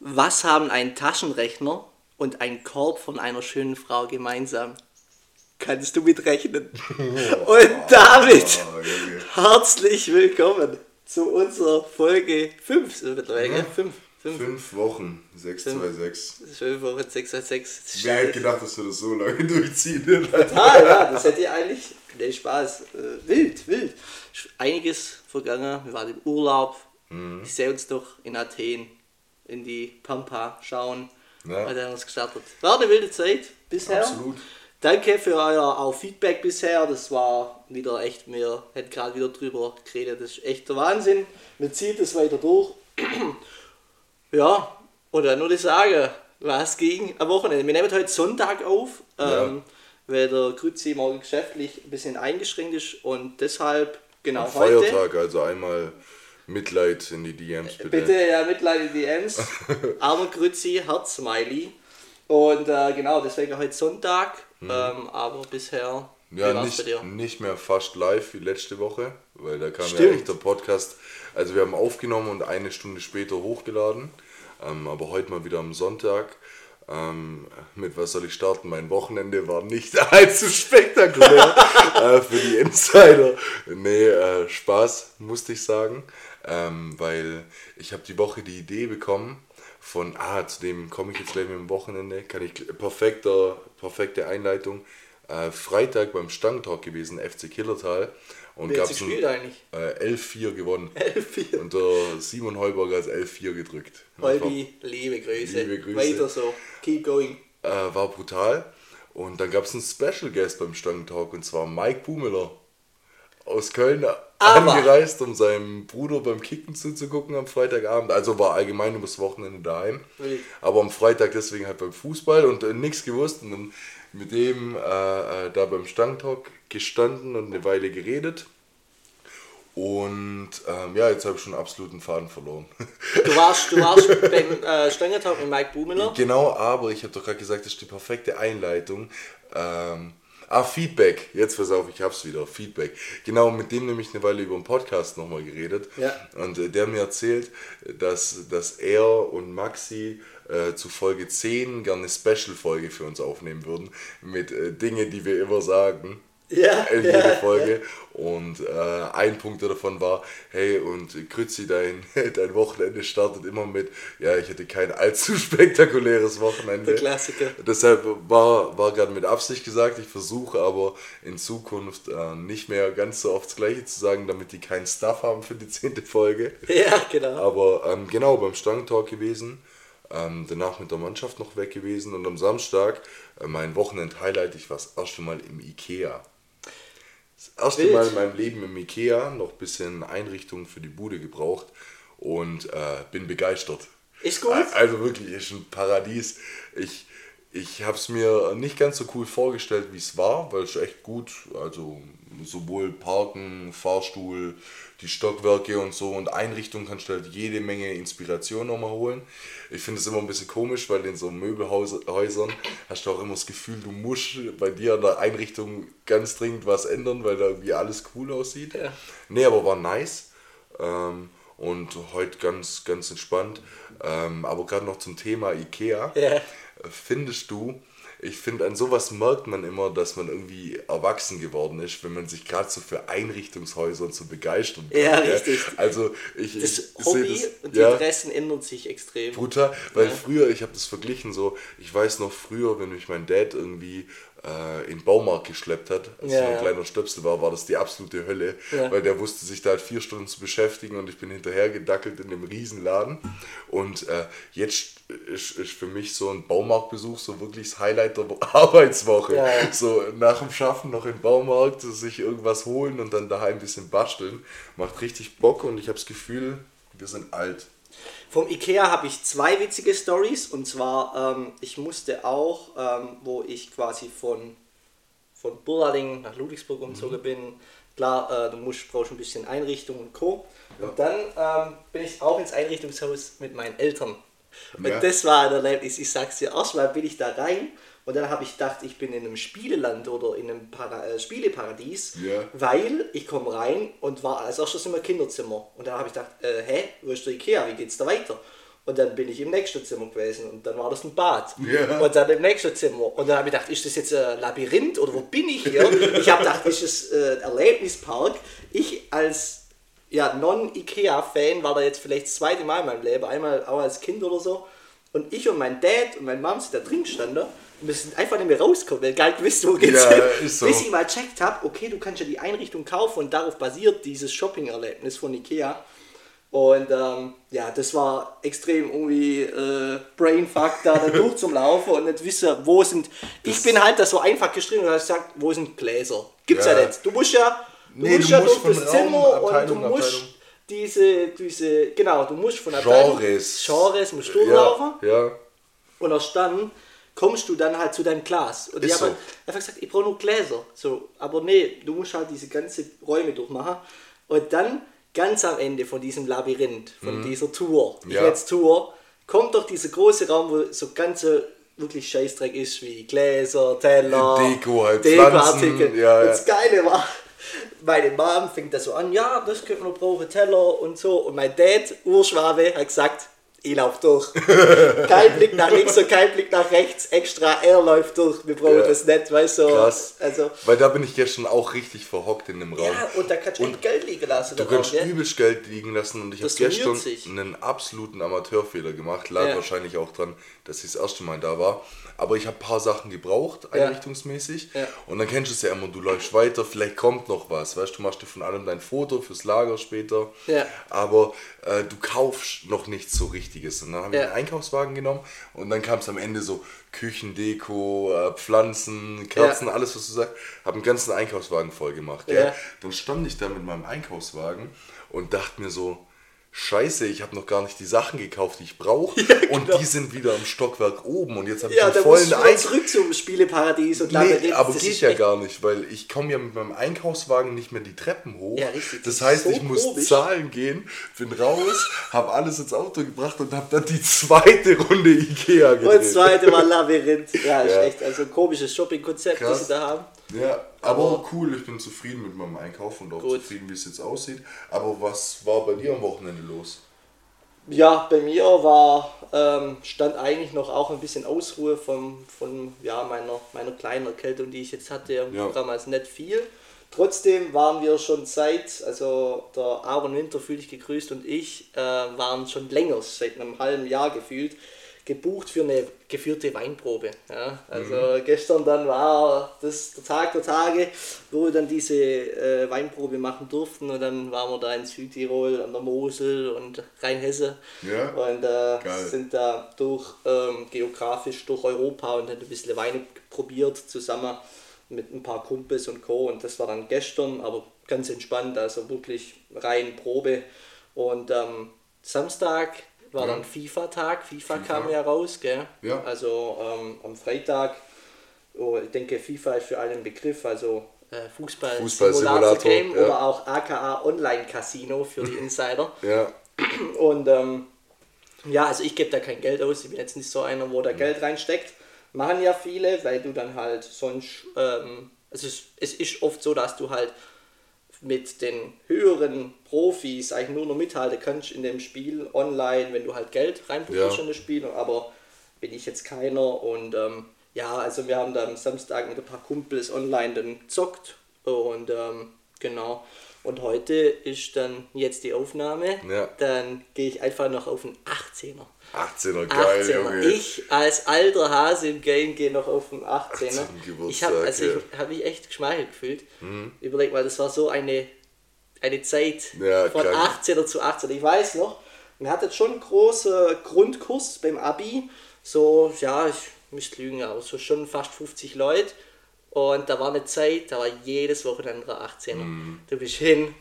Was haben ein Taschenrechner und ein Korb von einer schönen Frau gemeinsam? Kannst du mitrechnen? Und damit herzlich willkommen zu unserer Folge 5. Sind wir mittlerweile, gell? 5. Fünf Wochen, 626. 5 Wochen 626. Wer hätte gedacht, dass wir das so lange durchziehen? Total, ja, das hätte ich eigentlich. Nee, Spaß. Äh, wild, wild. Einiges vergangen. Wir waren im Urlaub. Ich sehe uns doch in Athen in die Pampa schauen. Ja. Hat er uns gestartet. War eine wilde Zeit bisher. Absolut. Danke für euer auch Feedback bisher. Das war wieder echt, wir hätten gerade wieder drüber geredet. Das ist echt der Wahnsinn. Wir ziehen das weiter durch. ja, und dann würde ich sagen, was ging am Wochenende? Wir nehmen heute Sonntag auf, Ja. ähm, weil der Grützi morgen geschäftlich ein bisschen eingeschränkt ist und deshalb genau Am heute. Feiertag, also einmal Mitleid in die DMs bitte. Bitte ja Mitleid in die DMs. Armer Grützi, Herz-Smiley. Und äh, genau, deswegen heute Sonntag. Ähm, aber bisher, Mhm. Ja, nicht, nicht mehr fast live wie letzte Woche, weil da kam ja Stimmt. echt der Podcast. Also wir haben aufgenommen und eine Stunde später hochgeladen. Ähm, aber heute mal wieder am Sonntag. Ähm, mit was soll ich starten? Mein Wochenende war nicht allzu spektakulär äh, für die Insider. Nee, äh, Spaß, musste ich sagen. Ähm, weil ich habe die Woche die Idee bekommen von, ah, zu dem komme ich jetzt gleich mit dem Wochenende, kann ich, perfekter, perfekte Einleitung. Äh, Freitag beim Stangtalk gewesen, FC Killertal. Und hat gab es eigentlich? äh, 11-4 gewonnen. 11-4. Und der Simon Heuberger als 11-4 gedrückt. Holby, liebe Grüße. Liebe Grüße. Weiter so. Keep going. äh, war brutal. Und dann gab es einen Special Guest beim Stangentalk und zwar Mike Bumiller aus Köln Aber- angereist, um seinem Bruder beim Kicken zuzugucken am Freitagabend. Also war allgemein übers Wochenende daheim. Wild. Aber am Freitag deswegen halt beim Fußball und äh, nichts gewusst. Und dann mit dem äh, äh, da beim Stangentalk gestanden und eine Weile geredet. Und ähm, ja, jetzt habe ich schon absoluten Faden verloren. Du warst, du warst beim äh, Stangertalk mit Mike Bumiller. Genau, aber ich habe doch gerade gesagt, das ist die perfekte Einleitung. Ähm, ah, Feedback. Jetzt pass auf, ich hab's wieder. Feedback. Genau, mit dem nämlich eine Weile über den Podcast nochmal geredet. Ja. Und äh, der mir erzählt, dass, dass er und Maxi äh, zu Folge 10 gerne eine Special-Folge für uns aufnehmen würden. Mit äh, Dingen, die wir immer sagen. Ja, in ja, jeder Folge. Und äh, ein Punkt davon war, hey, und Krützi, dein, dein Wochenende startet immer mit, ja, ich hatte kein allzu spektakuläres Wochenende. Der Klassiker. Deshalb war, war gerade mit Absicht gesagt, ich versuche aber in Zukunft äh, nicht mehr ganz so oft das Gleiche zu sagen, damit die keinen Stuff haben für die zehnte Folge. Ja, genau. Aber ähm, genau, beim Stangentalk gewesen. Ähm, danach mit der Mannschaft noch weg gewesen und am Samstag äh, mein Wochenend-Highlight, ich war das erste Mal im Ikea. Das erste Wild. Mal in meinem Leben im Ikea, noch ein bisschen Einrichtung für die Bude gebraucht und äh, bin begeistert. Ist gut. Also wirklich, ist ein Paradies. Ich, ich habe es mir nicht ganz so cool vorgestellt, wie es war, weil es echt gut, also sowohl Parken, Fahrstuhl, die Stockwerke und so und Einrichtungen kannst du halt jede Menge Inspiration nochmal holen. Ich finde es immer ein bisschen komisch, weil in so Möbelhäusern hast du auch immer das Gefühl, du musst bei dir an der Einrichtung ganz dringend was ändern, weil da irgendwie alles cool aussieht. Ja. Nee, aber war nice. Ähm, und heute ganz, ganz entspannt. Ähm, aber gerade noch zum Thema Ikea. Ja. Findest du, ich finde, an sowas merkt man immer, dass man irgendwie erwachsen geworden ist, wenn man sich gerade so für Einrichtungshäuser und so begeistern kann. Ja, gell? richtig. Also ich, Das ich Hobby sehe und das, die ja, Interessen ändern sich extrem. brutal, weil Ja. früher, ich habe das verglichen so, ich weiß noch früher, wenn mich mein Dad irgendwie äh, in den Baumarkt geschleppt hat, als Ja, ich noch ein kleiner Stöpsel war, war das die absolute Hölle, Ja. weil der wusste sich da halt vier Stunden zu beschäftigen und ich bin hinterher gedackelt in dem Riesenladen und äh, jetzt ist, ist für mich so ein Baumarktbesuch so wirklich das Highlight der Arbeitswoche. Ja, ja. So nach dem Schaffen noch im Baumarkt, sich irgendwas holen und dann daheim ein bisschen basteln, macht richtig Bock und ich habe das Gefühl, wir sind alt. Vom Ikea habe ich zwei witzige Stories und zwar, ähm, ich musste auch, ähm, wo ich quasi von, von Burlading nach Ludwigsburg umgezogen bin, klar, äh, du musst, brauchst ein bisschen Einrichtung und Co. Und dann ähm, bin ich auch ins Einrichtungshaus mit meinen Eltern. Und Ja. das war ein Erlebnis, ich sag's dir, erstmal bin ich da rein und dann habe ich gedacht, ich bin in einem Spieleland oder in einem Para äh, Spieleparadies, Ja. weil ich komme rein und war als erstes immer Kinderzimmer. Und dann habe ich gedacht, äh, hä, wo ist der Ikea, wie geht's da weiter? Und dann bin ich im nächsten Zimmer gewesen und dann war das ein Bad. Ja. Und dann im nächsten Zimmer. Und dann habe ich gedacht, ist das jetzt ein Labyrinth oder wo bin ich hier? ich habe gedacht, ist das äh, ein Erlebnispark? Ich als ja, Non-IKEA-Fan war da jetzt vielleicht das zweite Mal in meinem Leben, einmal auch als Kind oder so. Und ich und mein Dad und meine Mom sind da drin gestanden sind einfach nicht mehr rausgekommen, weil gar nicht wisst, wo geht's Ja, hin. so. Bis ich mal checkt habe, okay, du kannst ja die Einrichtung kaufen und darauf basiert dieses Shopping-Erlebnis von Ikea. Und ähm, ja, das war extrem irgendwie äh, Brainfuck, da, da durch zum Laufen und nicht wissen, wo sind. Ich bin halt das so einfach geschrieben und habe gesagt, wo sind Gläser? Gibt's ja, Ja. nicht. Du musst ja, du Nee, musst du ja musst durch das Raum, Zimmer und du Abteilung, musst Abteilung. diese, diese, genau, du musst von Abteilung, Genres. Genres musst durchlaufen. Ja, ja. Und erst dann kommst du dann halt zu deinem Glas. Und ich Ist habe so. einfach gesagt, ich brauche nur Gläser. So, aber nee, du musst halt diese ganze Räume durchmachen. Und dann ganz am Ende von diesem Labyrinth, von dieser Tour, ich Mhm. Ja. es Tour, kommt doch dieser große Raum, wo so ganze wirklich Scheißdreck ist, wie Gläser, Teller, Deko, halt Dekoartikel. Pflanzen, ja, Und ja. das Geile war, meine Mom fängt da so an, ja, das könnte man noch brauchen, Teller und so. Und mein Dad, Urschwabe, hat gesagt, ich lauf durch. kein Blick nach links und kein Blick nach rechts, extra, er läuft durch. Wir brauchen Ja. das nicht, weißt du. Krass. Also, Weil da bin ich gestern auch richtig verhockt in dem Raum. ja, und da kannst du echt Geld liegen lassen. Du kannst gell? übelst Geld liegen lassen und ich habe gestern sich. einen absoluten Amateurfehler gemacht. Lag Ja. wahrscheinlich auch dran, dass ich das erste Mal da war. Aber ich habe ein paar Sachen gebraucht, einrichtungsmäßig. Ja. Und dann kennst du es ja immer, du läufst weiter, vielleicht kommt noch was. Weißt du, machst dir von allem dein Foto fürs Lager später. Ja. Aber äh, du kaufst noch nichts so Richtiges. Und dann habe ich Ja. einen Einkaufswagen genommen und dann kam es am Ende so Küchendeko, äh, Pflanzen, Kerzen, Ja. alles was du sagst. Habe einen ganzen Einkaufswagen voll gemacht. Ja. Dann stand ich da mit meinem Einkaufswagen und dachte mir so, Scheiße, ich habe noch gar nicht die Sachen gekauft, die ich brauche. Und die sind wieder im Stockwerk oben. Und jetzt habe ich Ja, da vollen Einkauf. zurück zum Spieleparadies und Nee, Labyrinth. aber Das geht ist ja gar nicht, weil ich komme ja mit meinem Einkaufswagen nicht mehr die Treppen hoch. Ja, richtig, das Das heißt, so ich muss komisch. zahlen gehen, bin raus, habe alles ins Auto gebracht und habe dann die zweite Runde Ikea Und gedreht. das zweite Mal Labyrinth. Ja, ist Ja. echt also ein komisches Shopping-Konzept, das sie da haben. Ja, aber cool, ich bin zufrieden mit meinem Einkauf und auch Gut. zufrieden, wie es jetzt aussieht. Aber was war bei dir am Wochenende los? Ja, bei mir war, ähm, stand eigentlich noch auch ein bisschen Ausruhe von, von ja, meiner, meiner kleinen Erkältung, die ich jetzt hatte, Ja. damals nicht viel. Trotzdem waren wir schon seit, also der Aaron Winter, fühle ich gegrüßt und ich, äh, waren schon länger, seit einem halben Jahr gefühlt, gebucht für eine geführte Weinprobe. Ja? Also gestern dann war das der Tag der Tage, wo wir dann diese äh, Weinprobe machen durften und dann waren wir da in Südtirol, an der Mosel und Rheinhesse Ja. und äh, sind da durch ähm, geografisch durch Europa und haben ein bisschen Weine probiert zusammen mit ein paar Kumpels und Co. Und das war dann gestern, aber ganz entspannt, also wirklich rein Probe. Und ähm, Samstag war Ja. dann FIFA-Tag, FIFA, FIFA. kam ja raus, gell? Ja. Also ähm, am Freitag, oh, ich denke FIFA ist für alle ein Begriff, also äh, Fußball, Fußball-Simulator, Game ja. oder auch aka Online Casino für die Insider. Ja, Und ähm, ja, also ich gebe da kein Geld aus. Ich bin jetzt nicht so einer, wo da Geld reinsteckt. Machen ja viele, weil du dann halt sonst, ähm, also es, es ist oft so, dass du halt mit den höheren Profis eigentlich nur noch mithalten kannst in dem Spiel online, wenn du halt Geld reinputzt Ja. in das Spiel, aber bin ich jetzt keiner und ähm, ja, also wir haben da am Samstag mit ein paar Kumpels online dann gezockt und ähm, genau. Und heute ist dann jetzt die Aufnahme. Ja. Dann gehe ich einfach noch auf einen 18er. 18er, geil, 18er. Junge. Ich als alter Hase im Game gehe noch auf den 18er. 18. ich habe also ich habe mich echt geschmeichelt gefühlt. Überleg mal, das war so eine, eine Zeit Ja, von krank. 18er zu 18. Ich weiß noch, wir hatten schon einen großen Grundkurs beim Abi. So, ja, ich müsste lügen, aber so schon fast 50 Leute. Und da war eine Zeit, da war jedes Wochenende ein 18er. Mhm. Du bist hin,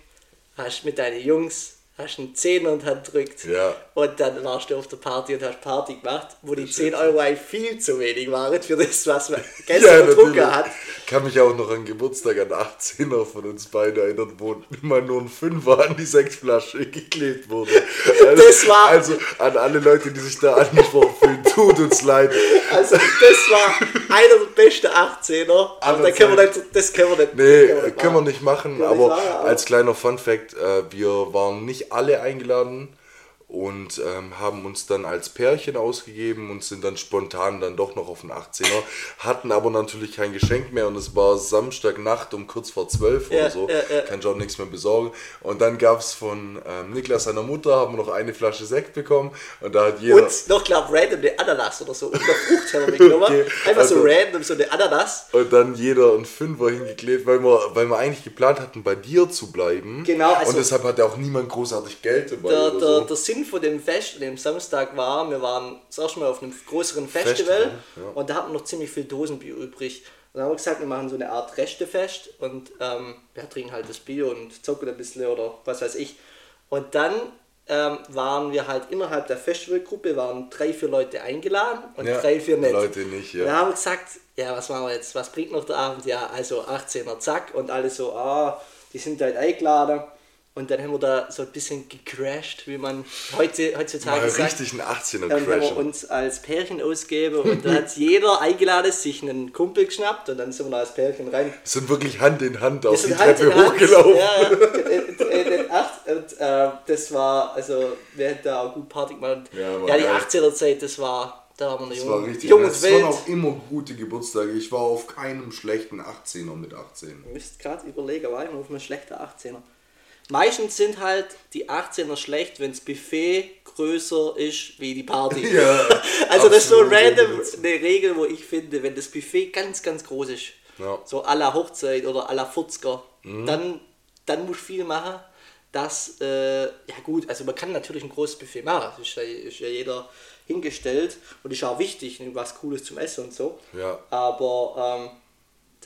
hast mit deinen Jungs, hast einen Zehner die Hand gedrückt. Ja. Und dann warst du auf der Party und hast Party gemacht, wo die 10 Euro viel zu wenig waren für das, was man gestern natürlich. getrunken hat. Ich kann mich auch noch an Geburtstag an 18er von uns beiden erinnern, wo immer nur ein Fünfer an die Sechsflasche geklebt wurde. Also, Das war- Also an alle Leute, die sich da angesprochen fühlen, tut uns leid. Also das war einer der besten 18er. Aller Und da können wir nicht, das können wir nicht. Nee, das können wir machen. nicht machen, Können wir aber nicht machen, aber- als kleiner Fun Fact, äh, wir waren nicht alle eingeladen und ähm, haben uns dann als Pärchen ausgegeben und sind dann spontan dann doch noch auf den 18er, hatten aber natürlich kein Geschenk mehr und es war Samstagnacht um kurz vor 12 Ja, oder so, ja, ja. kann ich auch nichts mehr besorgen. Und dann gab es von ähm, Niklas seiner Mutter, haben wir noch eine Flasche Sekt bekommen und da hat jeder... Und noch, glaub random eine Ananas oder so. Und Frucht haben wir mitgenommen. Okay, Einfach so also- random, so eine Ananas. Und dann jeder einen Fünfer hingeklebt, weil wir, weil wir eigentlich geplant hatten, bei dir zu bleiben. Genau, also- und deshalb hatte auch niemand großartig Geld dabei Der, oder der, so. der Sinn von dem Fest, an dem Samstag war, wir waren das erste Mal auf einem größeren Festival, Festival, ja. und da hatten wir noch ziemlich viel Dosenbier übrig. Und dann haben wir gesagt, wir machen so eine Art Restefest und ähm, wir trinken halt das Bier und zocken ein bisschen oder was weiß ich. Und dann ähm, waren wir halt innerhalb der Festivalgruppe, waren drei, vier Leute eingeladen und Ja, drei, vier nicht. Leute nicht, ja. Dann haben wir gesagt, ja, was machen wir jetzt? Was bringt noch der Abend? Ja, also 18er, zack. Und alle so, ah, die sind halt eingeladen. Und dann haben wir da so ein bisschen gecrashed, wie man heute, heutzutage Mal sagt. richtig einen 18er Dann haben wir uns als Pärchen ausgegeben und da hat jeder eingeladen, sich einen Kumpel geschnappt und dann sind wir da als Pärchen rein. Sind wirklich Hand in Hand auf die Hand Treppe hochgelaufen. Ja, ja. In- in acht- und äh, das war, also wir hätten da auch gut Party gemacht. Ja, ja, die geil. 18er Zeit, das war, da waren wir Das jung, war richtig. jung und es waren auch immer gute Geburtstage. Ich war auf keinem schlechten 18er mit 18. Ihr müsst gerade überlegen, war ich auf einem schlechten 18er. Meistens sind halt die 18er schlecht, wenn das Buffet größer ist wie die Party. Ja, also das ist so random eine Regel, wo ich finde, wenn das Buffet ganz, ganz groß ist, Ja. so à la Hochzeit oder à la 40er, Mhm. dann, dann muss viel machen. Das, äh, ja gut, also man kann natürlich ein großes Buffet machen, das ist ja, ist ja jeder hingestellt und ist auch wichtig, was Cooles zum Essen und so. Ja. Aber ähm,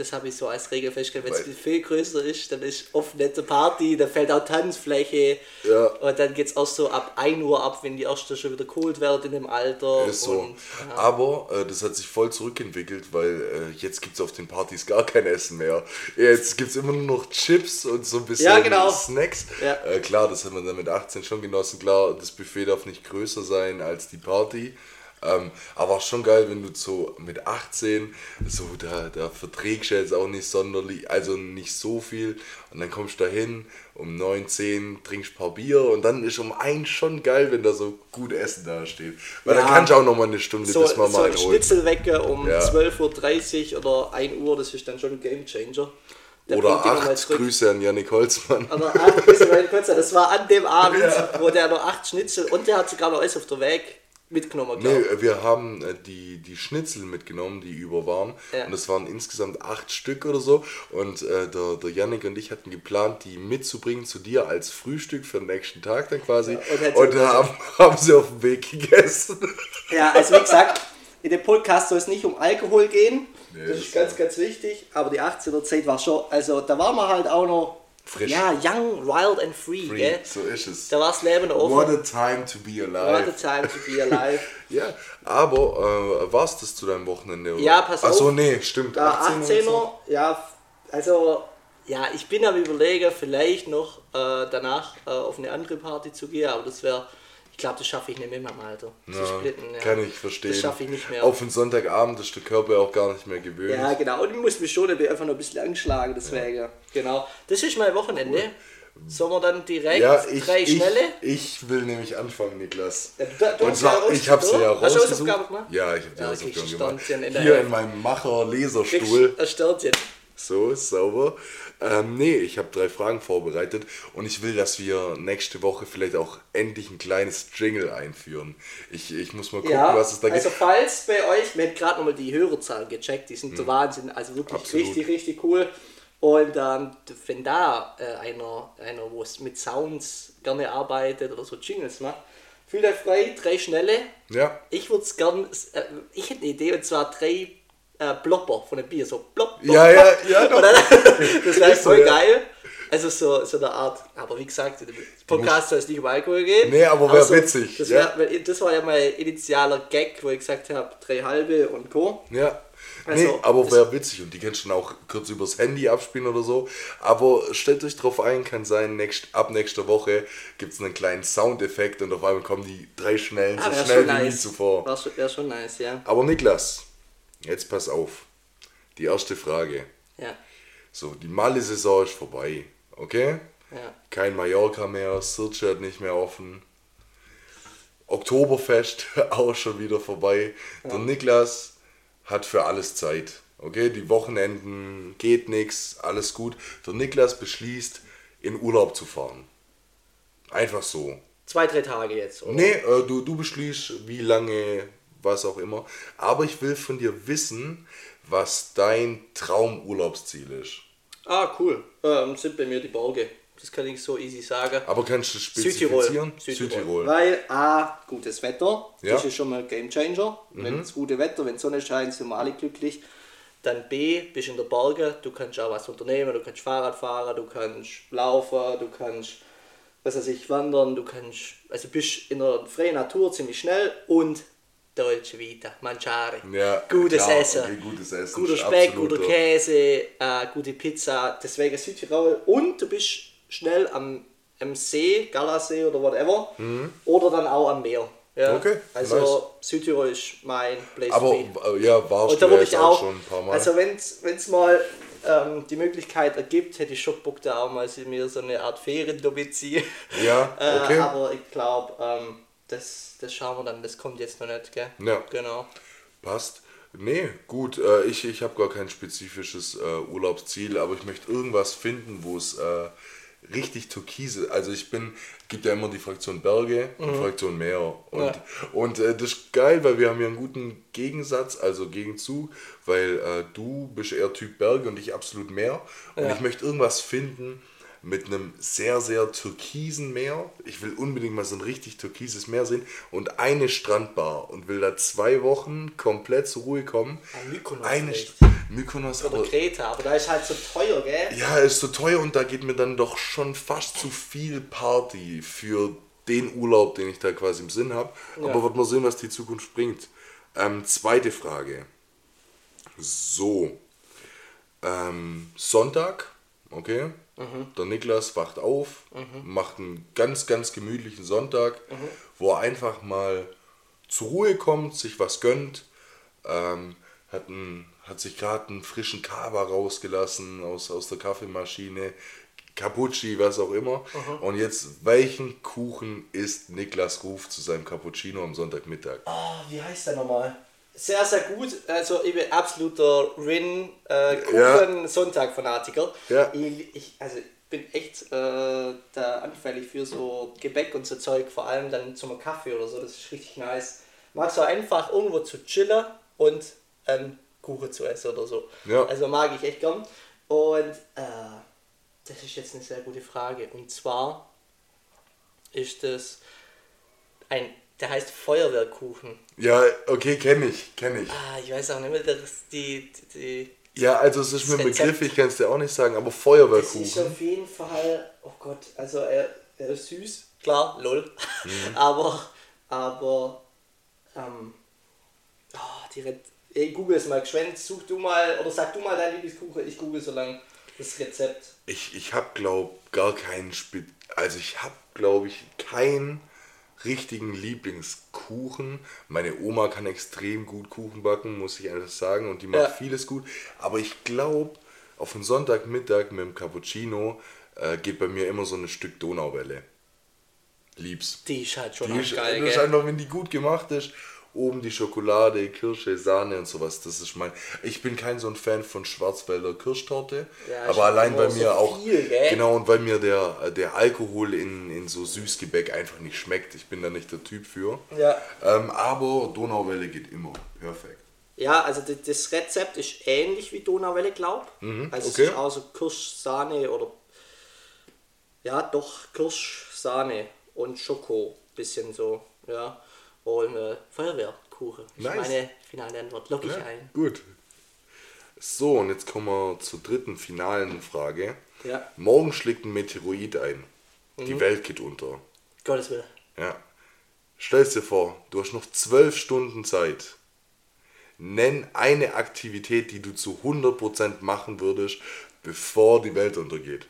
das habe ich so als Regel festgestellt, wenn das Weil- Buffet größer ist, dann ist oft nette Party, da fällt auch Tanzfläche Ja. und dann geht es auch so ab 1 Uhr ab, wenn die erste schon wieder geholt werden in dem Alter. Ist so. Und, ja. Aber äh, das hat sich voll zurückentwickelt, weil äh, jetzt gibt es auf den Partys gar kein Essen mehr. Jetzt gibt es immer nur noch Chips und so ein bisschen Ja, genau. Snacks. Äh, klar, das hat man dann mit 18 schon genossen. Klar, das Buffet darf nicht größer sein als die Party. Ähm, aber schon geil, wenn du so mit 18, so da, da verträgst du jetzt auch nicht sonderlich, also nicht so viel. Und dann kommst du da hin, um 9, 10, trinkst ein paar Bier und dann ist um eins schon geil, wenn da so gut Essen da steht. Weil Ja. dann kannst du auch noch mal eine Stunde, so, bis man so mal ein einen holt. Schnitzelwecker um Ja. 12.30 Uhr oder 1 Uhr, das ist dann schon ein Gamechanger. Der Oder bringt dich nochmal acht zurück. Grüße an Yannick Holzmann. Aber acht Grüße an meinen Kürzer. Das war an dem Abend, wo der noch acht Schnitzel und der hat sogar noch alles auf der Weg mitgenommen. glaub Nee, wir haben äh, die, die Schnitzel mitgenommen, die über waren. Ja. Und es waren insgesamt acht Stück oder so. Und äh, der, der Yannick und ich hatten geplant, die mitzubringen zu dir als Frühstück für den nächsten Tag dann quasi. und hätte- und haben, haben sie auf dem Weg gegessen. Ja, also wie gesagt, in dem Podcast soll es nicht um Alkohol gehen. Nee, das das ist ganz, ganz wichtig. Aber die 18er Zeit war schon, also da waren wir halt auch noch Frisch. Ja, young, wild and free, Free, gell? So ist es. Da war das Leben offen. What a time to be What a alive. time to be alive. Ja, aber äh, war es das zu deinem Wochenende? Oder? Ja, pass Achso, auf. nee, stimmt. Da 18 und 18er, so. ja, also, ja, ich bin am überlegen, vielleicht noch äh, danach äh, auf eine andere Party zu gehen, aber das wäre, glaube, das schaffe ich nicht mehr im Alter. Zu Ja, splitten, ja. Kann ich verstehen. Das schaffe ich nicht mehr. Auf den Sonntagabend ist der Körper auch gar nicht mehr gewöhnt. Ja, genau. Und ich muss mich schon einfach noch ein bisschen anschlagen, deswegen. Genau. Das ist mein Wochenende. Sollen wir dann direkt Ja, ich, drei ich, schnelle? ich will nämlich anfangen, Niklas. Ja, du- du Und ja zwar, ich habe sie ja rausgesucht? Hast du. Hausaufgaben gemacht? Ja, ich habe die Ja, Hausaufgaben gemacht. In Hier in meinem Macher-Leserstuhl. Sternchen. So, sauber. Ähm, nee, ich habe drei Fragen vorbereitet und ich will, dass wir nächste Woche vielleicht auch endlich ein kleines Jingle einführen. Ich, ich muss mal gucken, Ja, was es da also gibt. falls bei euch, wir haben gerade nochmal die Hörerzahlen gecheckt, die sind der Wahnsinn, also wirklich Hm. Absolut. richtig, richtig cool. Und ähm, wenn da äh, einer, einer wo es mit Sounds gerne arbeitet oder so Jingles macht, fühlt euch frei, drei schnelle. Ja, Ich würde es gern, äh, ich hätte eine Idee und zwar drei äh, Plopper von einem Bier, so plopp, plopp, Ja, ja, ja, doch. Dann, das wäre Ist so, voll ja. geil. Also so, so eine Art, aber wie gesagt, Podcast soll es nicht um Alkohol gehen. Nee, aber wär so, witzig, Das, ja. wär, weil das war ja mein initialer Gag, wo ich gesagt habe, drei halbe und Co. ja. Also, nee, aber wäre witzig und die kannst du dann auch kurz übers Handy abspielen oder so. Aber stellt euch drauf ein, kann sein, next, ab nächster Woche gibt es einen kleinen Soundeffekt und auf einmal kommen die drei Schnellen Ah, so schnell wie nie nice. zuvor. Wäre schon, wär schon nice, ja. Aber Niklas, jetzt pass auf. Die erste Frage. Ja, So, die Malle-Saison ist vorbei, okay? ja. Kein Mallorca mehr, Sirce hat nicht mehr offen. Oktoberfest auch schon wieder vorbei. Der Niklas hat für alles Zeit. Okay, die Wochenenden geht nichts, alles gut. Der Niklas beschließt, in Urlaub zu fahren. Einfach so. Zwei, drei Tage jetzt, oder? Nee, äh, du, du beschließt, wie lange, was auch immer. Aber ich will von dir wissen, was dein Traumurlaubsziel ist. Ah, cool. Ähm, sind bei mir die Berge. Das kann ich so easy sagen. Aber kannst du Südtirol. spezifizieren? Südtirol. Weil A, gutes Wetter, Ja. das ist schon mal ein Game Changer. Wenn das gute Wetter, wenn die Sonne scheint, sind wir alle glücklich. Dann B, bist in der Berge, du kannst auch was unternehmen, du kannst Fahrrad fahren, du kannst laufen, du kannst, was weiß ich, wandern, du kannst, also bist in der freien Natur ziemlich schnell und Dolce Vita, Mangiare, Ja, gutes klar, Essen, gutes Essen guter Speck, guter Käse, äh, gute Pizza, deswegen Südtirol und du bist schnell am, am See, Galasee oder whatever, oder dann auch am Meer. Ja? Mhm. Okay, also nice. Südtirol ist mein Place Aber to be. äh, ja, warst Und da ich auch schon ein paar Mal. also wenn es mal ähm, die Möglichkeit ergibt, hätte ich schon Bock da auch mal so- mir so eine Art Feriendomizil. Ja, okay. äh, aber ich glaube, ähm, das, das schauen wir dann, das kommt jetzt noch nicht, gell? Ja. Genau. Passt. Nee, gut, äh, ich, ich habe gar kein spezifisches äh, Urlaubsziel, aber ich möchte irgendwas finden, wo es äh, richtig türkise, also ich bin, gibt ja immer die Fraktion Berge und Fraktion Meer und, Mhm. Ja. und äh, das ist geil, weil wir haben hier einen guten Gegensatz, also Gegenzug, weil äh, du bist eher Typ Berge und ich absolut Meer und Ja. ich möchte irgendwas finden mit einem sehr, sehr türkisen Meer. Ich will unbedingt mal so ein richtig türkises Meer sehen und eine Strandbar und will da zwei Wochen komplett zur Ruhe kommen. Ah, Mykonos Eine. St- Mykonos, Oder aber Kreta, aber da ist halt so teuer, gell? ja, ist so teuer und da geht mir dann doch schon fast zu viel Party für den Urlaub, den ich da quasi im Sinn habe. Ja. Aber wird mal sehen, was die Zukunft bringt. Ähm, zweite Frage. So. Ähm, Sonntag, okay. Der Niklas wacht auf, macht einen ganz, ganz gemütlichen Sonntag, wo er einfach mal zur Ruhe kommt, sich was gönnt. Ähm, hat, einen, hat sich gerade einen frischen Kaba rausgelassen aus, aus der Kaffeemaschine, Cappucci, was auch immer. Und jetzt, welchen Kuchen isst Niklas Ruf zu seinem Cappuccino am Sonntagmittag? Ah, wie heißt der nochmal? Sehr, sehr gut. Also ich bin absoluter Rin äh, Kuchen Ja. Sonntag Fanatiker. Ja. Ich, ich, also ich bin echt äh, da anfällig für so Gebäck und so Zeug, vor allem dann zum Kaffee oder so. Das ist richtig nice. Mag so einfach irgendwo zu chillen und einen Kuchen zu essen oder so. Ja. Also mag ich echt gern. Und äh, das ist jetzt eine sehr gute Frage. Und zwar ist das ein, der heißt Feuerwehrkuchen. Ja, okay, kenne ich, kenne ich. Ah, ich weiß auch nicht mehr, das, die, die, die, Ja, also es ist mir ein. Begriff, ich kann es dir auch nicht sagen, aber das ist Feuerwehrkuchen. auf jeden Fall, oh Gott, also er, er ist süß, klar, lol, Mhm. aber, aber, ähm, oh, die Re ich google es mal, Gschwend, such du mal, oder sag du mal dein Lieblingskuchen, ich google so lange das Rezept. Ich, ich habe, glaube gar keinen Spe also ich habe, glaube ich, keinen richtigen Lieblingskuchen. Meine Oma kann extrem gut Kuchen backen, muss ich einfach sagen, und die macht Ja. vieles gut. Aber ich glaube, auf einen Sonntagmittag mit dem Cappuccino äh, geht bei mir immer so ein Stück Donauwelle. Lieb's. Die ist halt schon Die ist, geil, das ist einfach, wenn die gut gemacht ist, oben die Schokolade, Kirsche, Sahne und sowas, das ist mein. Ich bin kein so ein Fan von Schwarzwälder Kirschtorte, Ja, aber allein immer weil so mir auch viel, genau und weil mir der, der Alkohol in, in so Süßgebäck einfach nicht schmeckt. Ich bin da nicht der Typ für. Ja. Ähm, aber Donauwelle geht immer. Perfekt. Ja, also das, Rezept ist ähnlich wie Donauwelle, glaub. also Mhm, okay. es ist auch so Kirschsahne oder ja doch Kirschsahne und Schoko, bisschen so, ja. Und äh, Feuerwehrkuchen. ist Nice. meine finale Antwort. Lock ich Ja, ein. gut. So, und jetzt kommen wir zur dritten finalen Frage. Ja. Morgen schlägt ein Meteorit ein. Die Mhm. Welt geht unter. Gottes Willen. Ja. Stell's dir vor, du hast noch zwölf Stunden Zeit. Nenn eine Aktivität, die du zu 100% machen würdest, bevor die Welt untergeht.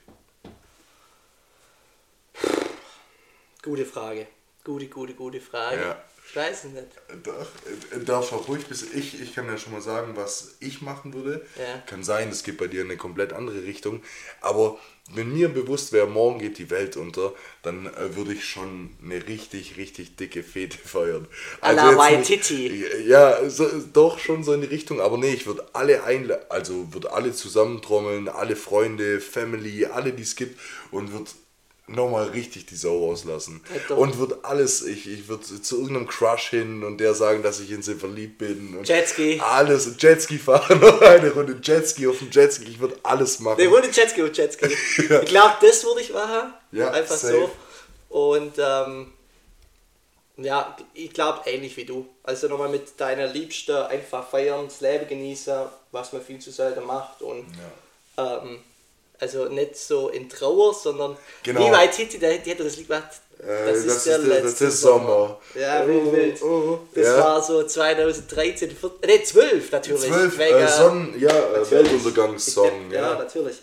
Gute Frage. Gute, gute, gute Frage. Ja. Ich weiß nicht. Äh, darf auch ruhig bis ich, ich kann ja schon mal sagen, was ich machen würde. Ja. Kann sein, es geht bei dir in eine komplett andere Richtung. Aber wenn mir bewusst wäre, morgen geht die Welt unter, dann äh, würde ich schon eine richtig, richtig dicke Fete feiern. A la Waititi. Ja, so, doch schon so in die Richtung, aber nee, ich würde alle einladen, also würde alle zusammentrommeln, alle Freunde, Family, alle, die es gibt und würde nochmal richtig die Sau rauslassen. Ja, doch. und würde alles, ich, ich würde zu irgendeinem Crush hin und der sagen, dass ich in sie verliebt bin. Und Jetski. Alles, Jetski fahren, noch eine Runde Jetski auf dem Jetski, ich würde alles machen. Ne, wurde Jetski und Jetski. Ich glaube, das würde ich machen. Ja, Einfach safe. so. Und ähm, ja, ich glaube ähnlich wie du. Also nochmal mit deiner Liebsten einfach feiern, das Leben genießen, was man viel zu selten macht. Und ähm, also nicht so in Trauer, sondern Genau. wie der, die hat das Lied gemacht. Äh, Das ist der das letzte ist Sommer. Ja, wild, wild. Oh, oh. Das Ja. war so 2013, 14, ne 12 natürlich. 12 Wegen, äh, Sonnen, ja, äh, natürlich. Weltuntergangssong. Ja, Ja. natürlich.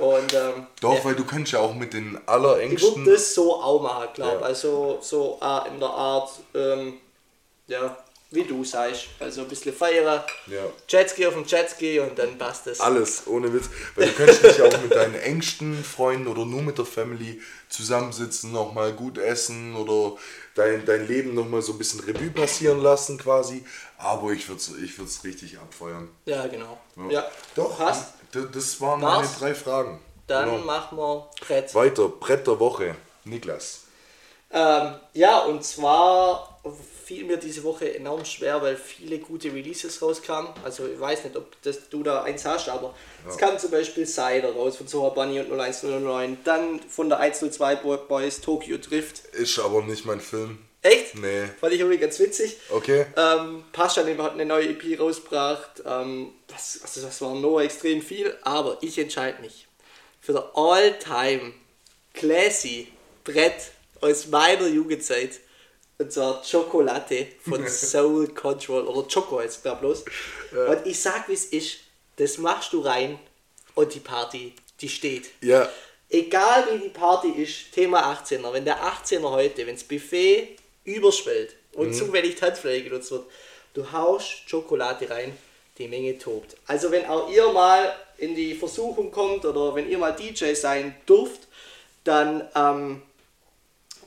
Und ähm, Doch, ja, weil du kannst ja auch mit den ich würde allerengsten. das so auch machen, glaube Ja. Also so äh, in der Art, ähm, ja, wie du sagst. Also ein bisschen feiern, Ja. Jetski auf dem Jetski und dann passt es. Alles, ohne Witz. Weil du kannst dich auch mit deinen engsten Freunden oder nur mit der Family zusammensitzen, nochmal gut essen oder dein, dein Leben nochmal so ein bisschen Revue passieren lassen quasi. Aber ich würde es ich würd's richtig abfeuern. Ja, genau. Ja, Doch, Passt. d- das waren meine Was? drei Fragen. Dann Genau. machen wir Brett. Weiter, Brett der Woche. Niklas. Ähm, ja, und zwar fiel mir diese Woche enorm schwer, weil viele gute Releases rauskamen. Also ich weiß nicht, ob das, du da eins hast, aber es kam zum Beispiel Cider raus von Soha Bunny und 01009. Dann von der 102 Boy- Boys Tokyo Drift. Ist aber nicht mein Film. Echt? Nee. Fand ich irgendwie ganz witzig. Okay. Ähm, Pascha hat eine neue EP rausgebracht. Ähm, das, also das war nur extrem viel, aber ich entscheide mich für der All-Time Classy Brett aus meiner Jugendzeit. Und zwar Chocolate von Soul Control oder Choco jetzt da bloß. Und ich sag wie es ist, das machst du rein und die Party, die steht. Ja, Egal wie die Party ist, Thema 18er, wenn der 18er heute, wenn das Buffet überschwellt und zu wenig Tanzfläche genutzt wird, du haust Schokolade rein, die Menge tobt. Also wenn auch ihr mal in die Versuchung kommt oder wenn ihr mal DJ sein dürft, dann ähm,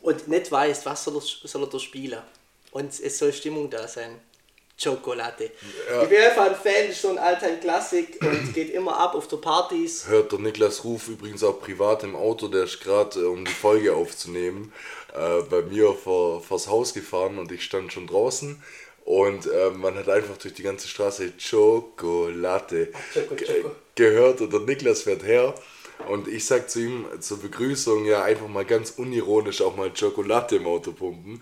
und nicht weißt, was soll er, soll er da spielen und es soll Stimmung da sein. Schokolade. Ich bin einfach ein Fan, ist so ein Alltime Klassik und geht immer ab auf der Partys. hört der Niklas Ruf übrigens auch privat im Auto, der ist gerade, äh, um die Folge aufzunehmen, äh, bei mir vor, vors Haus gefahren und ich stand schon draußen. Und äh, man hat einfach durch die ganze Straße Schokolade Choco, Choco. gehört und der Niklas fährt her. Und ich sag zu ihm zur Begrüßung ja einfach mal ganz unironisch auch mal Schokolade im Auto pumpen.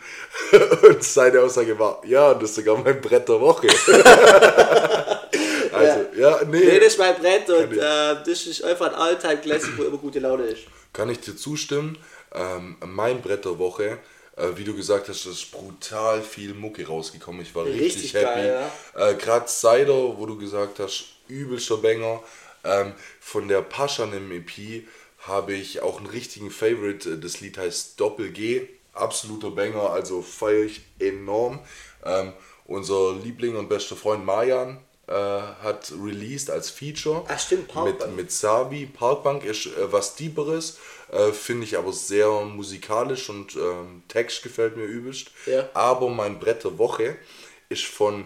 Und seine Aussage war, ja, das ist sogar mein Brett der Woche. also, ja, nee. Nee, das ist mein Brett und äh, das ist einfach ein Alltime Classic, wo immer gute Laune ist. Kann ich dir zustimmen. Ähm, mein Brett der Woche, äh, wie du gesagt hast, ist brutal viel Mucke rausgekommen. Ich war richtig, Richtig happy. geil, äh, Gerade Cider, wo du gesagt hast, übelster Banger. Ähm, von der Paschan im EP habe ich auch einen richtigen Favorite. Das Lied heißt Doppel G. Absoluter Banger, also feiere ich enorm. Ähm, unser Liebling und bester Freund Marjan äh, hat released als Feature. Ach, stimmt, Parkbank. Mit, mit Sabi. Parkbank ist äh, was Tieferes, äh, finde ich aber sehr musikalisch und ähm, Text gefällt mir übelst. Ja. Aber mein Brett der Woche ist von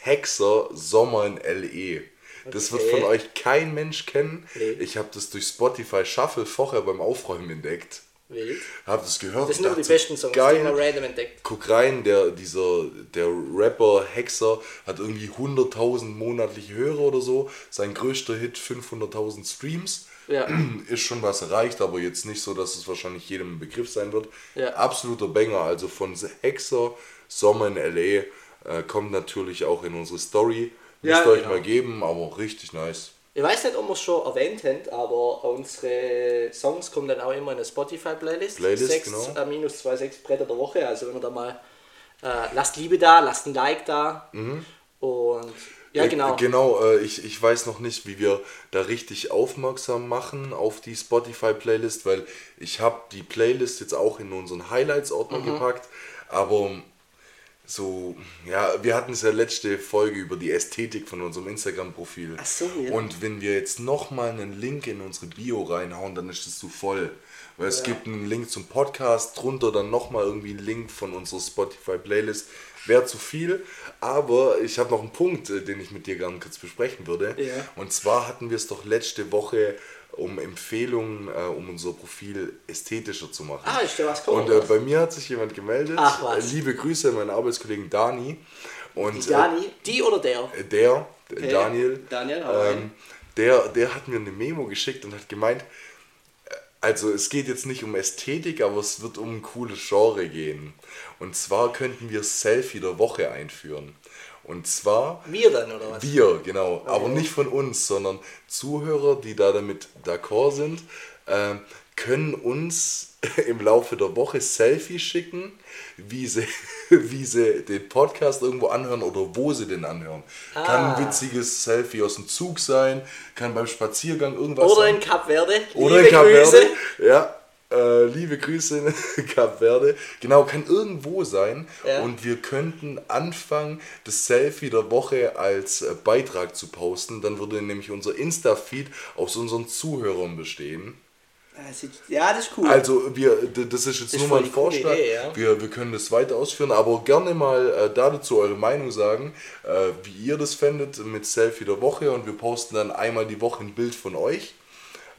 Hexer Sommer in LE. Das wird Okay. von euch kein Mensch kennen. Nee. Ich habe das durch Spotify Shuffle vorher beim Aufräumen entdeckt. Wild. Habe das gehört. Das sind immer die besten Songs, die Geil. man random entdeckt. Guck rein, der, dieser, der Rapper Hexer hat irgendwie 100.000 monatliche Hörer oder so. Sein größter Hit 500.000 Streams. Ja. Ist schon was erreicht, aber jetzt nicht so, dass es wahrscheinlich jedem ein Begriff sein wird. Ja. Absoluter Banger, also von Hexer, Sommer in L.A. Äh, kommt natürlich auch in unsere Story. Ja, Müsst ihr euch genau. mal geben, aber richtig nice. Ich weiß nicht, ob wir es schon erwähnt haben, aber unsere Songs kommen dann auch immer in eine Spotify-Playlist. Playlist, Sechs, genau. äh, minus 26 Bretter der Woche. Also wenn ihr da mal äh, lasst Liebe da, lasst ein Like da. Und ja, Äh, genau. Genau, äh, ich, ich weiß noch nicht, wie wir da richtig aufmerksam machen auf die Spotify-Playlist, weil ich habe die Playlist jetzt auch in unseren Highlights-Ordner Mhm. gepackt, aber so, ja, wir hatten es ja letzte Folge über die Ästhetik von unserem Instagram-Profil. Ach so, ja. Und wenn wir jetzt nochmal einen Link in unsere Bio reinhauen, dann ist es zu voll. Weil es gibt einen Link zum Podcast, drunter dann nochmal irgendwie einen Link von unserer Spotify-Playlist. Wäre zu viel, aber ich habe noch einen Punkt, äh, den ich mit dir gerne kurz besprechen würde. Ja. Und zwar hatten wir es doch letzte Woche um Empfehlungen, äh, um unser Profil ästhetischer zu machen. Ah, ist da was gekommen, Und äh, bei mir hat sich jemand gemeldet. Ach, was. Äh, Liebe Grüße an meinen Arbeitskollegen Dani. Und Die Dani, die oder der? Äh, der, der Daniel, Daniel, ähm, der, der hat mir eine Memo geschickt und hat gemeint, äh, also es geht jetzt nicht um Ästhetik, aber es wird um ein cooles Genre gehen. Und zwar könnten wir Selfie der Woche einführen. Und zwar Wir dann, oder was? wir, genau. Aber nicht von uns, sondern Zuhörer, die da damit d'accord sind, ähm, können uns im Laufe der Woche Selfies schicken, wie sie, wie sie den Podcast irgendwo anhören oder wo sie den anhören. Kann Ah. ein witziges Selfie aus dem Zug sein, kann beim Spaziergang irgendwas Oder sein. in Cap Verde. Oder Liebe in Kap Grüße. Verde. Ja, äh, liebe Grüße in Kap Verde. Genau, kann irgendwo sein. Ja. Und wir könnten anfangen, das Selfie der Woche als äh, Beitrag zu posten. Dann würde nämlich unser Insta-Feed aus unseren Zuhörern bestehen. Ja, das ist cool. Also wir, das ist jetzt ist nur mal ein Vorschlag. Idee, ja. wir, wir können das weiter ausführen, aber gerne mal äh, dazu eure Meinung sagen, äh, wie ihr das fändet mit Selfie der Woche und wir posten dann einmal die Woche ein Bild von euch.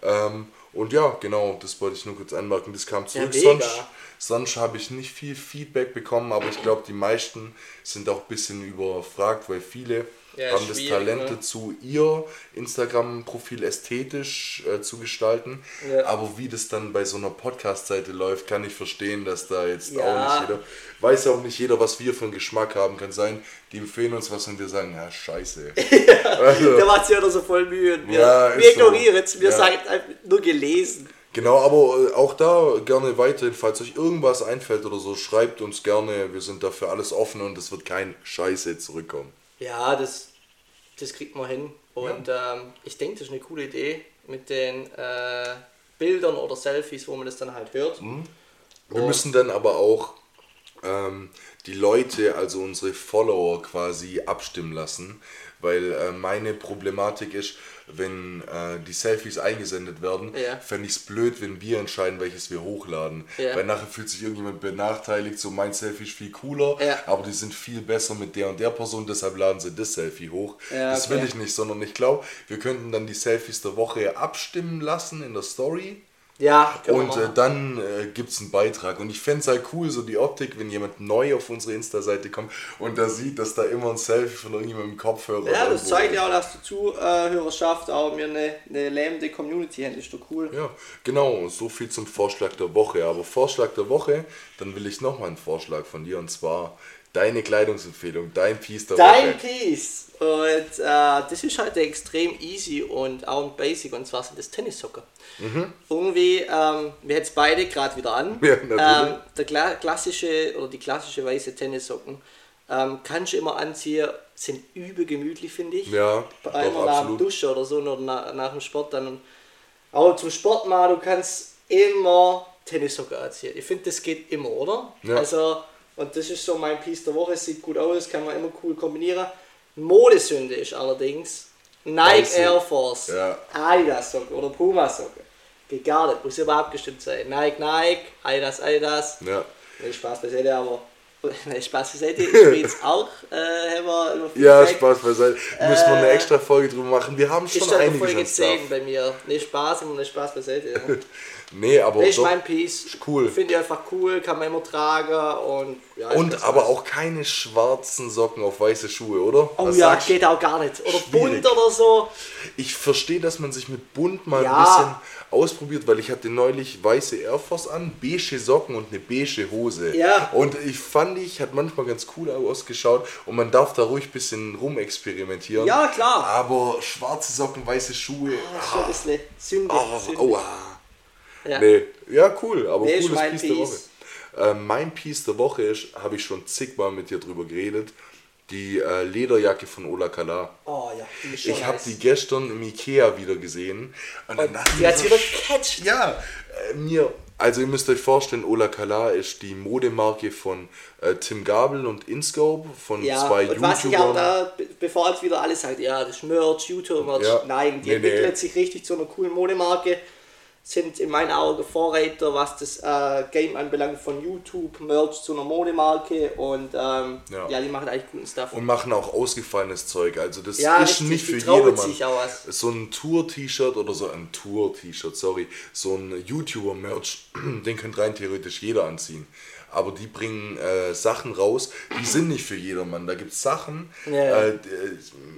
Ähm, und ja, genau, das wollte ich nur kurz anmerken. Das kam zurück. mega. sonst sonst habe ich nicht viel Feedback bekommen, aber ich glaube, die meisten sind auch ein bisschen überfragt, weil viele Ja, haben das Talent ne? dazu, ihr Instagram-Profil ästhetisch äh, zu gestalten. Ja. Aber wie das dann bei so einer Podcast-Seite läuft, kann ich verstehen, dass da jetzt Ja. auch nicht jeder, weiß ja auch nicht jeder, was wir für einen Geschmack haben. Kann sein, die empfehlen uns was und wir sagen, ja, scheiße. also, da macht sich oder so voll Mühe. und Wir, Ja, wir so. ignorieren es. Wir Ja. sagen einfach nur gelesen. genau, aber äh, auch da gerne weiterhin, falls euch irgendwas einfällt oder so, schreibt uns gerne. Wir sind dafür alles offen und es wird kein Scheiße zurückkommen. Ja, das, das kriegt man hin. Und ähm, ich denke, das ist eine coole Idee mit den äh, Bildern oder Selfies, wo man das dann halt hört. Mhm. Wir Und- müssen dann aber auch ähm, die Leute, also unsere Follower quasi abstimmen lassen, weil äh, meine Problematik ist, wenn äh, die Selfies eingesendet werden, Ja. fände ich es blöd, wenn wir entscheiden, welches wir hochladen. Ja. Weil nachher fühlt sich irgendjemand benachteiligt, so mein Selfie ist viel cooler, Ja. aber die sind viel besser mit der und der Person, deshalb laden sie das Selfie hoch. Ja, das okay. will ich nicht, sondern ich glaube, wir könnten dann die Selfies der Woche abstimmen lassen in der Story. Ja, wir Und äh, dann äh, gibt es einen Beitrag. Und ich fände es halt cool, so die Optik, wenn jemand neu auf unsere Insta-Seite kommt und da sieht, dass da immer ein Selfie von irgendjemandem im Kopfhörer Ja, das zeigt ja auch, dass die Zuhörerschaft auch mir eine, eine lähmende Community. Das ist doch cool. Ja, genau. So viel zum Vorschlag der Woche. Aber Vorschlag der Woche, dann will ich nochmal einen Vorschlag von dir und zwar deine Kleidungsempfehlung, dein Piece der Dein Woche. Piece. Und äh, das ist halt extrem easy und auch ein Basic und zwar sind das Tennissocker. Irgendwie, ähm, wir jetzt beide gerade wieder an. Mhm. Ja, ähm, der kla klassische oder die klassische weiße Tennissocken ähm, kannst du immer anziehen, sind übel gemütlich, finde ich. Ja, Bei einmal nach dem. Duschen oder so oder nach, nach dem Sport dann. Aber zum Sport mal, du kannst immer Tennissocken anziehen. Ich finde, das geht immer, oder? Ja. Also, und das ist so mein Piece der Woche, sieht gut aus, kann man immer cool kombinieren. Modesünde ist allerdings Nike Weiße. Air Force, Ja. Adidas Socke oder Puma Socke. Geht gar nicht, muss immer abgestimmt sein. Nike, Nike, Adidas, Adidas. Ja. Nee, Spaß beiseite, aber. Nee, Spaß beiseite. Ich spiele jetzt auch, äh, haben wir Ja. Spaß beiseite. Müssen wir eine extra Folge drüber machen. Wir haben Ist schon schon einiges Folge an 10 Stuff. bei mir. Nee, Spaß, immer ne Spaß beiseite. Ja. Nee, aber doch. mein Piece. cool. Finde ich einfach cool, kann man immer tragen und ja. ich Und aber nice. auch keine schwarzen Socken auf weiße Schuhe, oder? Oh Was ja, geht auch gar nicht. Oder Schwierig. bunt oder so. Ich verstehe, dass man sich mit bunt mal Ja. ein bisschen ausprobiert, weil ich hatte neulich weiße Air Force an, beige Socken und eine beige Hose. Ja. Und ich fand, ich hat manchmal ganz cool ausgeschaut und man darf da ruhig ein bisschen rumexperimentieren. Ja, klar. Aber schwarze Socken, weiße Schuhe. Das ist ein bisschen Sünde. Oh, Sünde. aua. Ja. Nee, ja, cool, aber Nee, ist cooles mein Piece der Woche. Äh, mein Piece der Woche ist, habe ich schon zigmal mit dir drüber geredet, die äh, Lederjacke von Ola Kala. Oh ja, die ist schon Ich habe die gestern im Ikea wieder gesehen. Und dann dachte Die hat so, wieder gecatcht. ja, äh, mir, Also ihr müsst euch vorstellen, Ola Kala ist die Modemarke von äh, Tim Gabel und Inscope, von Ja, zwei und was ich YouTubern. da, be- bevor jetzt wieder alle sagt, ja, das ist Merch, YouTube-Merch, Ja. nein, die Nee, entwickelt nee. sich richtig zu einer coolen Modemarke, sind in meinen Augen Vorreiter, was das äh, Game anbelangt, von YouTube, Merch zu einer Modemarke und ähm, Ja. ja. die machen eigentlich guten Stuff. Und machen auch ausgefallenes Zeug. Also das Ja, ist richtig, nicht für jedermann. sich auch was. So ein Tour-T-Shirt oder so ein Tour-T-Shirt, sorry, so ein YouTuber-Merch, den könnte rein theoretisch jeder anziehen. Aber die bringen äh, Sachen raus, die sind nicht für jedermann. Da gibt es Sachen, Ja. äh,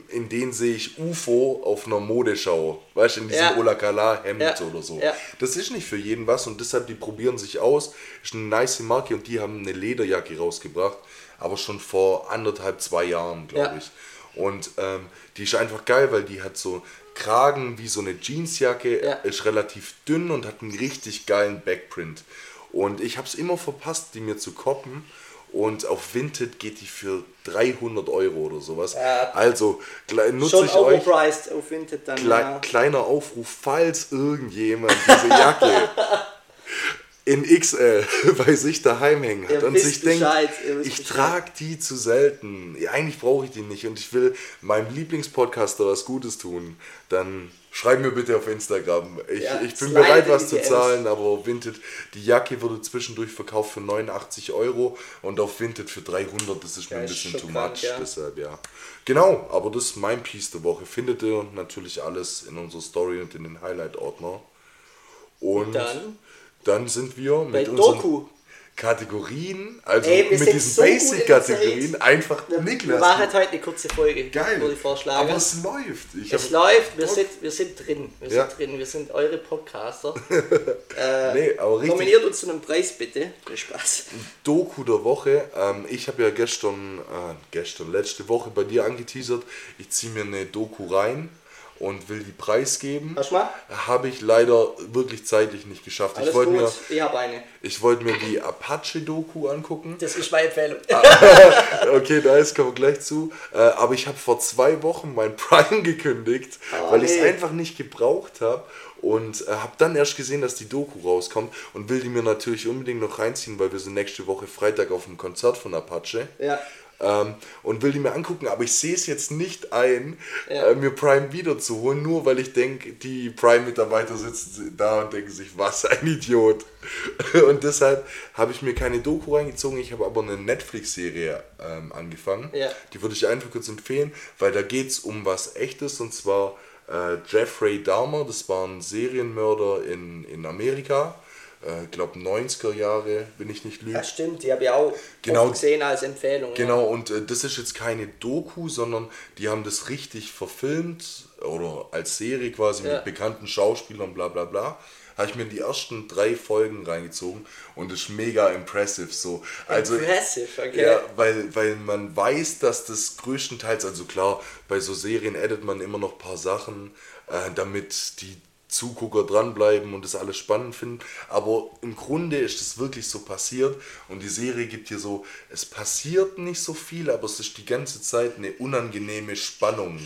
in denen sehe ich UFO auf einer Modeschau. Weißt du, in diesem Ja. Ola Kala Hemd Ja. oder so. Ja. Das ist nicht für jeden was und deshalb, die probieren sich aus. Ist eine nice Marke und die haben eine Lederjacke rausgebracht, aber schon vor anderthalb, zwei Jahren, glaube ich. Und ähm, die ist einfach geil, weil die hat so Kragen wie so eine Jeansjacke, Ja. ist relativ dünn und hat einen richtig geilen Backprint. Und ich habe es immer verpasst, die mir zu koppen. Und auf Vinted geht die für 300 Euro oder sowas. Ja. Also nutze Schon ich euch. auf Vinted dann. Klei ja. Kleiner Aufruf, falls irgendjemand diese Jacke in XL bei sich daheim hängen hat und sich denkt, Bescheid, ich trage die zu selten. Eigentlich brauche ich die nicht und ich will meinem Lieblingspodcaster was Gutes tun, dann schreib mir bitte auf Instagram. Ich, Ja, ich bin bereit, was zu zahlen, aber Vinted, die Jacke wurde zwischendurch verkauft für 89 Euro und auf Vinted für 300, das ist mir Ja, ein ist bisschen too much, ja. deshalb ja. Genau, aber das ist mein Piece der Woche. Findet ihr natürlich alles in unserer Story und in den Highlight-Ordner. Und dann? dann sind wir Bei mit unseren Doku. Kategorien, also Ey, wir mit diesen so Basic-Kategorien, einfach Wir Niklas. machen heute eine kurze Folge, Geil. würde ich vorschlagen. Aber es läuft. Ich es läuft, wir Bock. sind, wir sind drin. Wir Ja. sind drin, wir sind eure Podcaster. Nee, aber richtig. Nominiert uns zu einem Preis bitte. Viel Spaß. Doku der Woche. Ähm, ich habe ja gestern, äh, gestern, letzte Woche bei dir angeteasert. Ich ziehe mir eine Doku rein und will die preisgeben. Habe ich leider wirklich zeitlich nicht geschafft. Alles ich wollte mir, ich habe eine. ich wollte mir die Apache-Doku angucken. Das ist meine Empfehlung. Ah. Okay, da ist kommen wir gleich zu. Äh, aber ich habe vor zwei Wochen mein Prime gekündigt, Oh, weil ich es nee. einfach nicht gebraucht habe. Und äh, habe dann erst gesehen, dass die Doku rauskommt und will die mir natürlich unbedingt noch reinziehen, weil wir sind nächste Woche Freitag auf dem Konzert von Apache. Ja. Ähm, und will die mir angucken, aber ich sehe es jetzt nicht ein, Ja. äh, mir Prime wieder zu holen, nur weil ich denke, die Prime-Mitarbeiter sitzen da und denken sich, was ein Idiot. Und deshalb habe ich mir keine Doku reingezogen, ich habe aber eine Netflix-Serie ähm, angefangen. Ja. Die würde ich einfach kurz empfehlen, weil da geht es um was Echtes und zwar äh, Jeffrey Dahmer, das war ein Serienmörder in, in Amerika. Ich glaube 90er Jahre, wenn ich nicht lüge. Das stimmt, die habe ich auch Genau. gesehen als Empfehlung. Genau, und äh, das ist jetzt keine Doku, sondern die haben das richtig verfilmt oder als Serie quasi Ja. mit bekannten Schauspielern, bla bla bla. Habe ich mir die ersten drei Folgen reingezogen und ist mega impressive so. Also, Impressive, okay. ja, weil, weil man weiß, dass das größtenteils, also klar, bei so Serien edit man immer noch ein paar Sachen, äh, damit die Zugucker dranbleiben und das alles spannend finden. Aber im Grunde ist es wirklich so passiert und die Serie gibt hier so, es passiert nicht so viel, aber es ist die ganze Zeit eine unangenehme Spannung.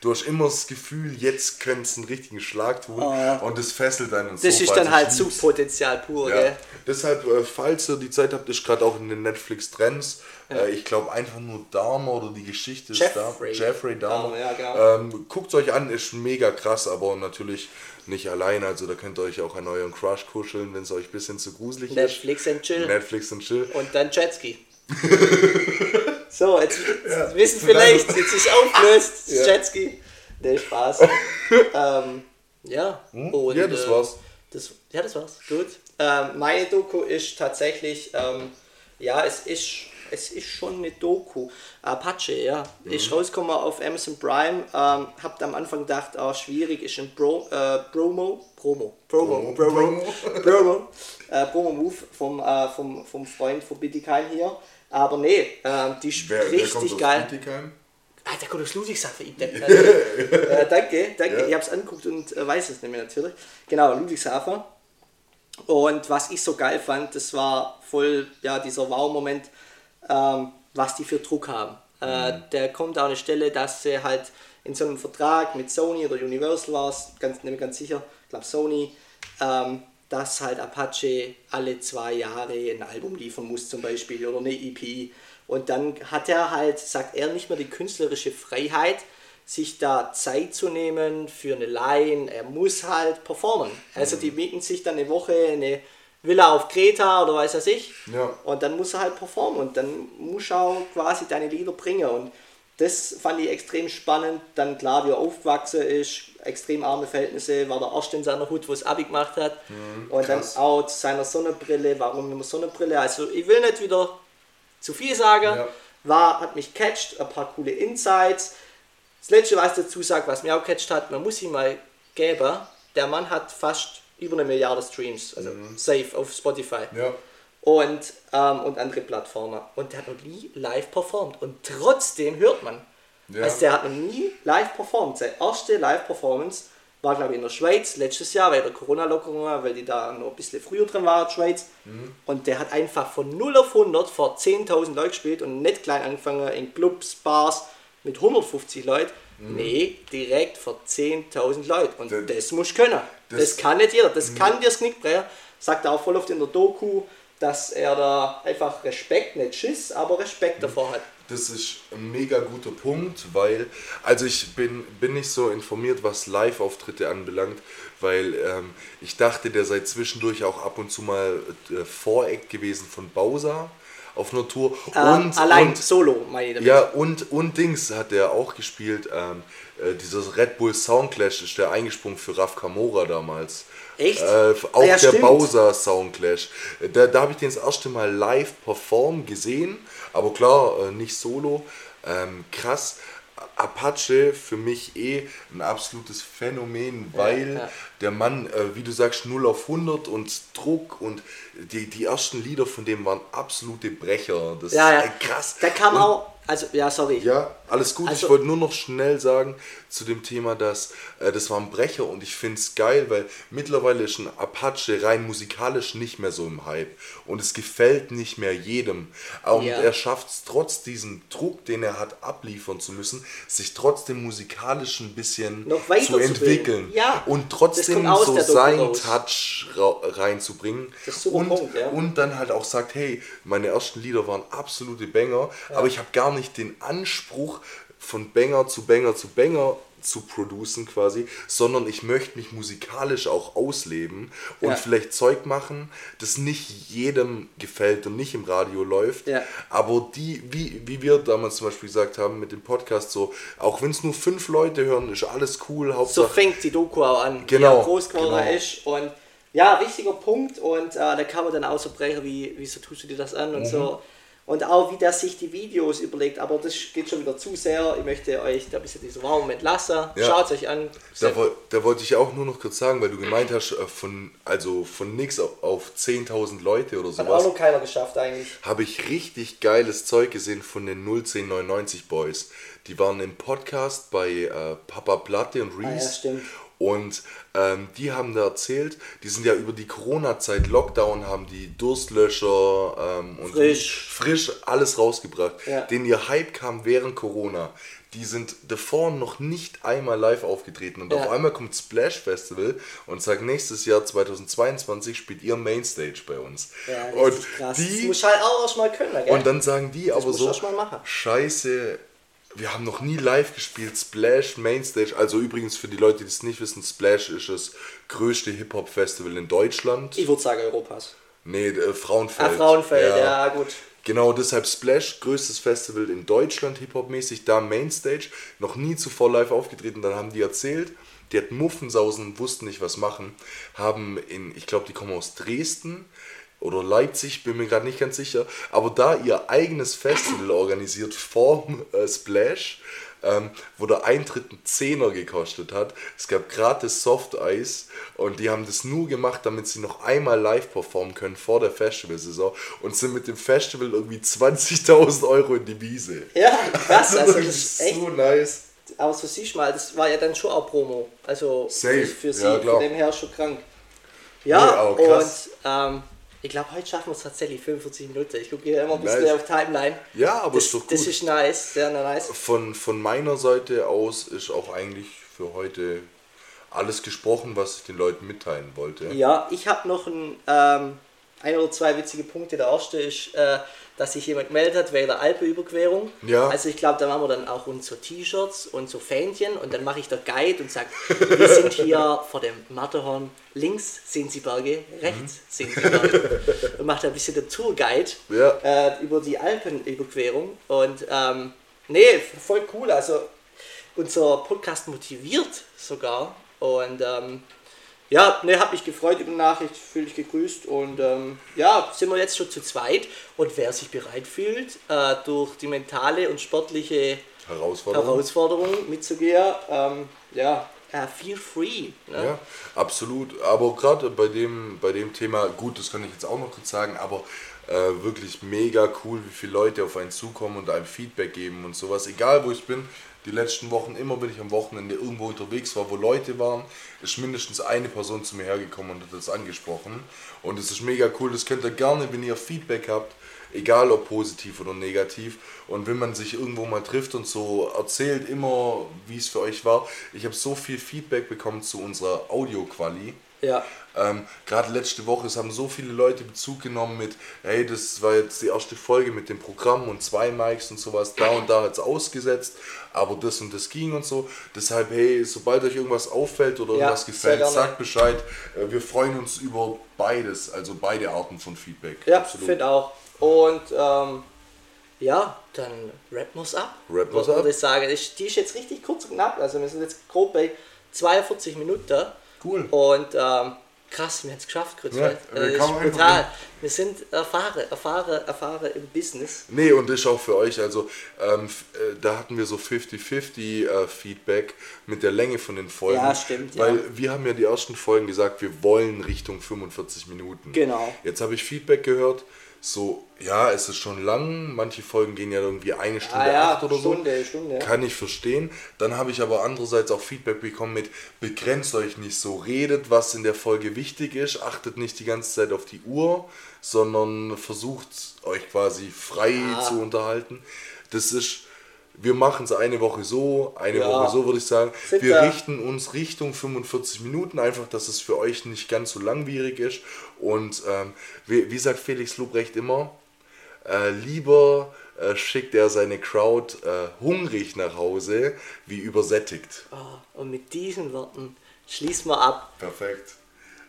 Du hast immer das Gefühl, jetzt könnte es einen richtigen Schlag tun und das fesselt einen so. Das ist falls dann halt lieb's. Suchtpotenzial pur, Ja. gell? Deshalb, äh, falls ihr die Zeit habt, ist gerade auch in den Netflix-Trends. Äh, ich glaube einfach nur Dahmer oder die Geschichte Jeffrey ist da. Jeffrey Dahmer. Dahmer, ja, genau. ähm, Guckt euch an, ist mega krass, aber natürlich nicht allein. Also da könnt ihr euch auch an euren Crush kuscheln, wenn es euch ein bisschen zu gruselig Netflix and ist. chill. Netflix und chill. Und dann Jetski. so, jetzt, jetzt wissen vielleicht, jetzt ist aufgelöst, Ja. Jetski. Nee, Spaß. ähm, ja. Und, Hm? Ja, das äh, war's. Das, ja, das war's. Gut. Ähm, meine Doku ist tatsächlich, ähm, ja, es ist, es ist schon eine Doku. Apache, ja. Mhm. Ist rausgekommen auf Amazon Prime. Ähm, habt am Anfang gedacht, oh, schwierig, ist ein Bro, äh, Promo, Promo, Promo, Promo, Promo, Promo, äh, Promo-Move vom, äh, vom, vom Freund von Bittigheim hier. Aber nee, ähm, die ist Wer, wer richtig aus geil. Bietigheim? Ah, der kommt aus Ludwigshafen, ich denke. äh, danke, danke. Ja. Ich habe es angeguckt und äh, weiß es nicht mehr natürlich. Genau, Ludwigshafen. Und was ich so geil fand, das war voll ja, dieser Wow-Moment, ähm, was die für Druck haben. Äh, der kommt an eine Stelle, dass sie halt in so einem Vertrag mit Sony oder Universal war es, ganz, nicht mehr ganz sicher, ich glaube Sony, ähm, dass halt Apache alle zwei Jahre ein Album liefern muss zum Beispiel oder eine EP. Und dann hat er halt, sagt er, nicht mehr die künstlerische Freiheit, sich da Zeit zu nehmen für eine Line. Er muss halt performen. Also die mieten sich dann eine Woche eine Villa auf Kreta oder weiß was ich. Ja. Und dann muss er halt performen und dann muss er auch quasi deine Lieder bringen. Und das fand ich extrem spannend. Dann klar, wie er aufgewachsen ist, extrem arme Verhältnisse, war der erste in seiner Hut, wo es Abi gemacht hat. und dann krass. auch zu seiner Sonnenbrille, warum immer Sonnenbrille. Also ich will nicht wieder zu viel sagen. Ja. War, hat mich catcht, ein paar coole Insights. Das letzte, was ich dazu sagt, was mir auch catcht hat, man muss ihm mal geben, der Mann hat fast über eine Milliarde Streams, also safe auf Spotify Ja. und, ähm, und andere Plattformen. Und der hat noch nie live performt. Und trotzdem hört man. Ja. Also der hat noch nie live performt. Seine erste Live-Performance war, glaube ich, in der Schweiz letztes Jahr, weil der Corona-Lockerung war, weil die da noch ein bisschen früher drin war, die Schweiz. Mhm. Und der hat einfach von 0 auf 100 vor 10.000 Leuten gespielt und nicht klein angefangen in Clubs, Bars mit 150 Leuten. Nee, direkt vor 10.000 Leuten. Und Mhm. Das- das, muss können. Das, das- Mhm. kann nicht jeder. Das kann dir brechen. Sagt er auch voll oft in der Doku, dass er da einfach Respekt, nicht Schiss, aber Respekt Mhm. davor hat. Das ist ein mega guter Punkt, weil, also ich bin, bin nicht so informiert, was Live-Auftritte anbelangt, weil ähm, ich dachte, der sei zwischendurch auch ab und zu mal äh, Voreck gewesen von Bowser auf einer Tour. Ähm, und, allein, und, solo, meine ich damit. Ja, und, und Dings hat er auch gespielt. Ähm, äh, dieses Red Bull Soundclash ist der eingesprungen für Raf Kamora damals. Echt? Äh, auch Ja, der stimmt. Bowser Soundclash. Äh, Da, da habe ich den das erste Mal live performen gesehen, aber klar, äh, nicht solo. Ähm, krass. Apache für mich eh ein absolutes Phänomen, weil ja. der Mann, äh, wie du sagst, 0 auf 100 und Druck und die, die ersten Lieder von dem waren absolute Brecher. Das Ja, ja. ist krass. Da kam Und- auch, also, ja, sorry. ja, alles gut. Also- ich wollte nur noch schnell sagen zu dem Thema, dass äh, das war ein Brecher und ich finde es geil, weil mittlerweile ist ein Apache rein musikalisch nicht mehr so im Hype und es gefällt nicht mehr jedem. Und Ja. er schafft es trotz diesem Druck, den er hat, abliefern zu müssen, sich trotzdem musikalisch ein bisschen zu entwickeln. Ja. und trotzdem so der Doku sein raus. Touch reinzubringen. Das ist super und, Punkt, ja. und dann halt auch sagt, hey, meine ersten Lieder waren absolute Banger, aber ich habe gar nicht den Anspruch von Banger zu Banger zu Banger zu producen quasi, sondern ich möchte mich musikalisch auch ausleben und Ja. vielleicht Zeug machen, das nicht jedem gefällt und nicht im Radio läuft, Ja. aber die, wie, wie wir damals zum Beispiel gesagt haben mit dem Podcast, so, auch wenn es nur fünf Leute hören, ist alles cool, So Hauptsache fängt die Doku auch an, Genau, wie er groß geworden genau. ist. Und ja, wichtiger Punkt. Und äh, da kann man dann auch so brechen, wie, wieso tust du dir das an und Mhm. so. Und auch wie der sich die Videos überlegt, aber das geht schon wieder zu sehr. Ich möchte euch da ein bisschen diesen Raum entlassen. Ja. Schaut euch an. Da, da wollte ich auch nur noch kurz sagen, weil du gemeint hast, äh, von, also von nix auf, auf 10.000 Leute oder Hat auch sowas, noch keiner geschafft eigentlich. habe ich richtig geiles Zeug gesehen von den 01099 Boys. Die waren im Podcast bei äh, Papa Platte und Ah, ja, Reese. stimmt. Und ähm, die haben da erzählt, die sind ja über die Corona-Zeit, Lockdown, haben die Durstlöscher ähm, und Frisch. frisch alles rausgebracht. Ja. Den ihr Hype kam während Corona. Die sind davor noch nicht einmal live aufgetreten und Ja. auf einmal kommt Splash Festival und sagt, nächstes Jahr 2022 spielt ihr Mainstage bei uns. Ja, und krass. das die muss halt auch erstmal können, gell? und dann sagen die aber musst du so, scheiße, wir haben noch nie live gespielt, Splash Mainstage. Also übrigens für die Leute, die es nicht wissen, Splash ist das größte Hip-Hop-Festival in Deutschland. ich würde sagen Europas. Nee, äh, Frauenfeld. Ah, Frauenfeld, ja, gut. Genau, deshalb Splash, größtes Festival in Deutschland, Hip-Hop-mäßig, da Mainstage, noch nie zuvor live aufgetreten. Dann haben die erzählt, die hatten Muffensausen, wussten nicht, was machen, haben in, ich glaube, die kommen aus Dresden oder Leipzig, bin mir gerade nicht ganz sicher, aber da ihr eigenes Festival organisiert vorm äh, Splash, ähm, wo der Eintritt einen Zehner gekostet hat. Es gab gratis Softeis und die haben das nur gemacht, damit sie noch einmal live performen können vor der Festivalsaison und sind mit dem Festival irgendwie 20.000 Euro in die Wiese. Ja, krass, also das ist echt. so nice. Aber so siehst du mal, das war ja dann schon auch Promo. Also Safe, für sie, ja, klar. von dem her schon krank. Nee, Ja, aber und ähm, ich glaube, heute schaffen wir es tatsächlich 45 Minuten. Ich gucke hier immer ein bisschen Nice. auf Timeline. Ja, aber das, ist doch gut. Das ist nice, sehr nice. Von, von meiner Seite aus ist auch eigentlich für heute alles gesprochen, was ich den Leuten mitteilen wollte. Ja, ich habe noch ein, ähm, ein oder zwei witzige Punkte. Der erste ist, äh, dass sich jemand gemeldet hat wegen der Alpenüberquerung. Ja. Also ich glaube, da machen wir dann auch uns so T-Shirts und so Fähnchen und dann mache ich der Guide und sage, wir sind hier vor dem Matterhorn. Links sehen Sie Berge, rechts sehen Sie Berge. Und macht ein bisschen der Tourguide Ja. äh, über die Alpenüberquerung. Und ähm, nee, voll cool. Also unser Podcast motiviert sogar. Und ähm, ja, ne, hab mich gefreut über die Nachricht, fühle dich gegrüßt und ähm, ja, sind wir jetzt schon zu zweit. Und wer sich bereit fühlt, äh, durch die mentale und sportliche Herausforderung. Herausforderung mitzugehen, ähm, ja, äh, feel free. Ne? Ja, absolut. Aber gerade bei dem, bei dem Thema, gut, das kann ich jetzt auch noch kurz sagen, aber äh, wirklich mega cool, wie viele Leute auf einen zukommen und einem Feedback geben und sowas. Egal wo ich bin, die letzten Wochen, immer wenn ich am Wochenende irgendwo unterwegs war, wo Leute waren, ist mindestens eine Person zu mir hergekommen und hat das angesprochen. Und es ist mega cool, das könnt ihr gerne, wenn ihr Feedback habt, egal ob positiv oder negativ. Und wenn man sich irgendwo mal trifft und so erzählt immer, wie es für euch war. Ich habe so viel Feedback bekommen zu unserer Audioquali. Ja. Ähm, Gerade letzte Woche, es haben so viele Leute Bezug genommen mit, hey, das war jetzt die erste Folge mit dem Programm und zwei Mics und sowas, da und da hat es ausgesetzt, aber das und das ging und so. Deshalb, hey, sobald euch irgendwas auffällt oder Ja, irgendwas gefällt, sagt Bescheid. Äh, Wir freuen uns über beides, also beide Arten von Feedback. Ja, finde auch. Und ähm, ja, dann rappen wir's ab. Wir's Würde ab. ich sagen. Die ist jetzt richtig kurz und knapp. Also wir sind jetzt grob bei 42 Minuten. Cool. Und ähm, krass, wir haben es geschafft, kurz. Ja, Ja, wir äh, brutal. Wir sind erfahren, erfahren, erfahren im Business. Nee, und das ist auch für euch, also ähm, äh, da hatten wir so 50-50 äh, Feedback mit der Länge von den Folgen. Ja, stimmt, ja. Weil wir haben ja die ersten Folgen gesagt, wir wollen Richtung 45 Minuten. Genau. Jetzt habe ich Feedback gehört, so, ja, es ist schon lang, manche Folgen gehen ja irgendwie eine Stunde Ah ja, acht oder Stunde, so. Stunde, ja. Kann ich verstehen. Dann habe ich aber andererseits auch Feedback bekommen mit, begrenzt euch nicht so, redet, was in der Folge wichtig ist, achtet nicht die ganze Zeit auf die Uhr, sondern versucht euch quasi frei Ah. zu unterhalten. Das ist, wir machen es eine Woche so, eine Ja. Woche so, würde ich sagen. Sind wir richten uns Richtung 45 Minuten, einfach, dass es für euch nicht ganz so langwierig ist. Und ähm, wie, wie sagt Felix Lobrecht immer, äh, lieber äh, schickt er seine Crowd äh, hungrig nach Hause, wie übersättigt. Ah, und mit diesen Worten schließen wir ab. Perfekt.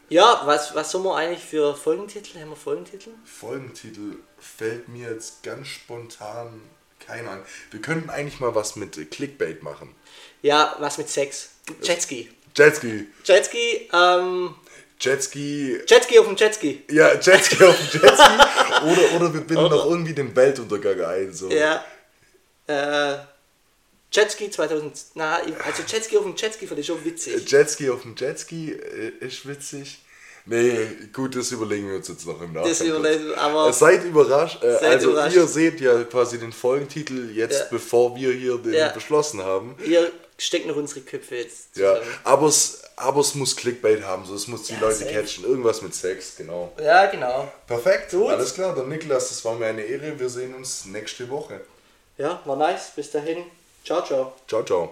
Ja, was, was sollen wir eigentlich für Folgentitel? Haben wir Folgentitel? Folgentitel fällt mir jetzt ganz spontan kein an. Wir könnten eigentlich mal was mit äh, Clickbait machen. Ja, was mit Sex? Jetski. Jetski. Jetski, ähm, Jetski. Jetski auf dem Jetski. Ja, Jetski auf dem Jetski. oder, oder wir binden noch irgendwie den Weltuntergang ein. So. Ja. Äh, Jetski 2000. Na, also Jetski auf dem Jetski fand ich schon witzig. Jetski auf dem Jetski äh, ist witzig. Nee, gut, das überlegen wir uns jetzt noch im Nachhinein. Das überlegen aber- Seid überrascht. Äh, Seid also überrascht. ihr seht ja quasi den Folgentitel jetzt, Ja. bevor wir hier den Ja. beschlossen haben. Wir stecken noch unsere Köpfe jetzt Ja, zusammen. aber es, aber es muss Clickbait haben, so es muss die Ja, Leute safe. catchen. Irgendwas mit Sex, genau. Ja, genau. Perfekt, Gut. alles klar. Dann Niklas, das war mir eine Ehre. Wir sehen uns nächste Woche. Ja, war nice. Bis dahin. Ciao, ciao. Ciao, ciao.